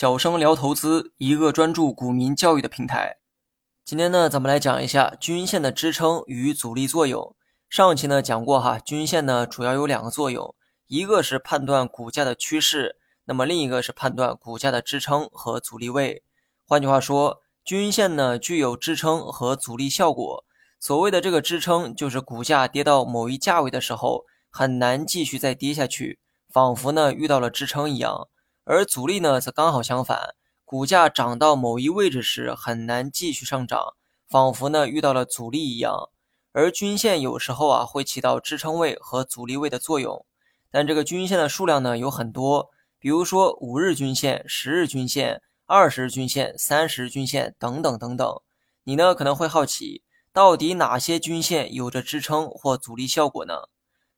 小生聊投资，一个专注股民教育的平台。今天呢，咱们来讲一下均线的支撑与阻力作用。上期呢讲过哈，均线呢主要有两个作用，一个是判断股价的趋势，那么另一个是判断股价的支撑和阻力位。换句话说，均线呢具有支撑和阻力效果。所谓的这个支撑，就是股价跌到某一价位的时候，很难继续再跌下去，仿佛呢遇到了支撑一样。而阻力呢，则刚好相反，股价涨到某一位置时，很难继续上涨，仿佛呢遇到了阻力一样。而均线有时候啊，会起到支撑位和阻力位的作用，但这个均线的数量呢有很多，比如说五日均线、十日均线、二十日均线、三十日均线等等等等。你呢可能会好奇，到底哪些均线有着支撑或阻力效果呢？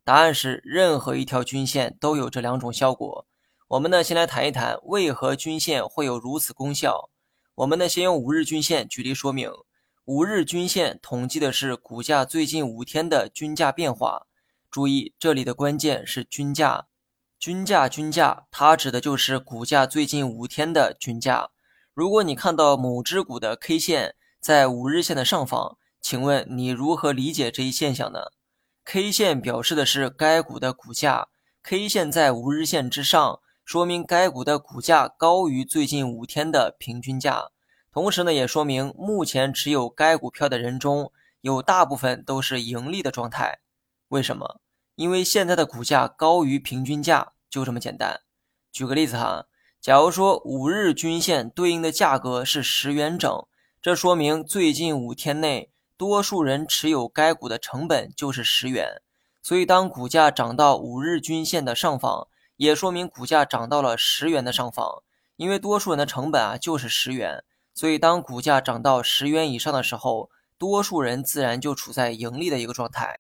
答案是，任何一条均线都有这两种效果。我们呢，先来谈一谈为何均线会有如此功效。我们呢，先用五日均线举例说明。五日均线统计的是股价最近五天的均价变化。注意，这里的关键是均价。均价，均价，它指的就是股价最近五天的均价。如果你看到某只股的 K 线在五日线的上方，请问你如何理解这一现象呢？K 线表示的是该股的股价，K 线在五日线之上。说明该股的股价高于最近五天的平均价，同时呢，也说明目前持有该股票的人中有大部分都是盈利的状态。为什么？因为现在的股价高于平均价，就这么简单。举个例子哈，假如说五日均线对应的价格是十元整，这说明最近五天内多数人持有该股的成本就是十元。所以当股价涨到五日均线的上方。也说明股价涨到了十元的上方，因为多数人的成本啊就是十元，所以当股价涨到十元以上的时候，多数人自然就处在盈利的一个状态。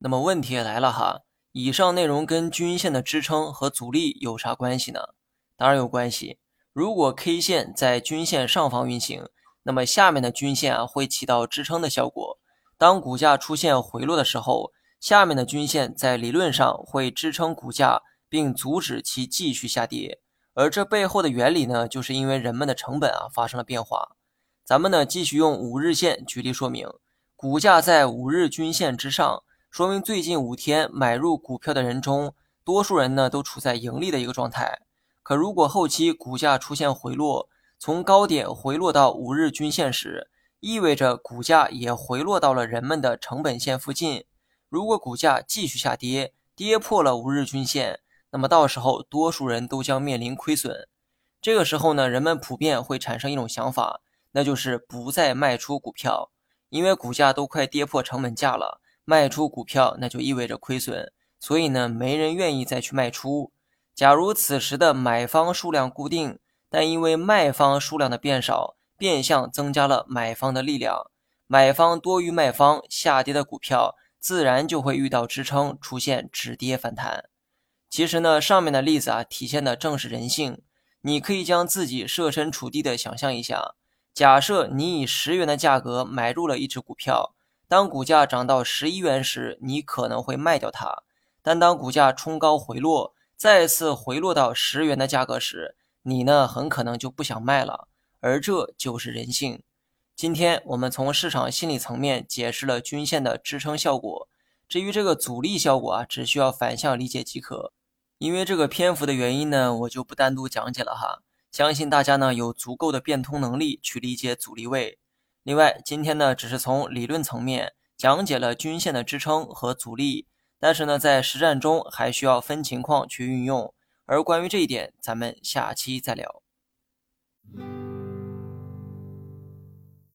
那么问题也来了哈，以上内容跟均线的支撑和阻力有啥关系呢？当然有关系。如果 K 线在均线上方运行，那么下面的均线啊会起到支撑的效果。当股价出现回落的时候，下面的均线在理论上会支撑股价。并阻止其继续下跌，而这背后的原理呢，就是因为人们的成本啊发生了变化。咱们呢继续用五日线举例说明，股价在五日均线之上，说明最近五天买入股票的人中，多数人呢都处在盈利的一个状态。可如果后期股价出现回落，从高点回落到五日均线时，意味着股价也回落到了人们的成本线附近。如果股价继续下跌，跌破了五日均线。那么到时候，多数人都将面临亏损。这个时候呢，人们普遍会产生一种想法，那就是不再卖出股票，因为股价都快跌破成本价了，卖出股票那就意味着亏损，所以呢，没人愿意再去卖出。假如此时的买方数量固定，但因为卖方数量的变少，变相增加了买方的力量，买方多于卖方，下跌的股票自然就会遇到支撑，出现止跌反弹。其实呢，上面的例子啊，体现的正是人性。你可以将自己设身处地的想象一下，假设你以十元的价格买入了一只股票，当股价涨到十一元时，你可能会卖掉它。但当股价冲高回落，再次回落到十元的价格时，你呢，很可能就不想卖了。而这就是人性。今天我们从市场心理层面解释了均线的支撑效果，至于这个阻力效果啊，只需要反向理解即可。因为这个篇幅的原因呢，我就不单独讲解了哈。相信大家呢有足够的变通能力去理解阻力位。另外，今天呢只是从理论层面讲解了均线的支撑和阻力，但是呢在实战中还需要分情况去运用。而关于这一点，咱们下期再聊。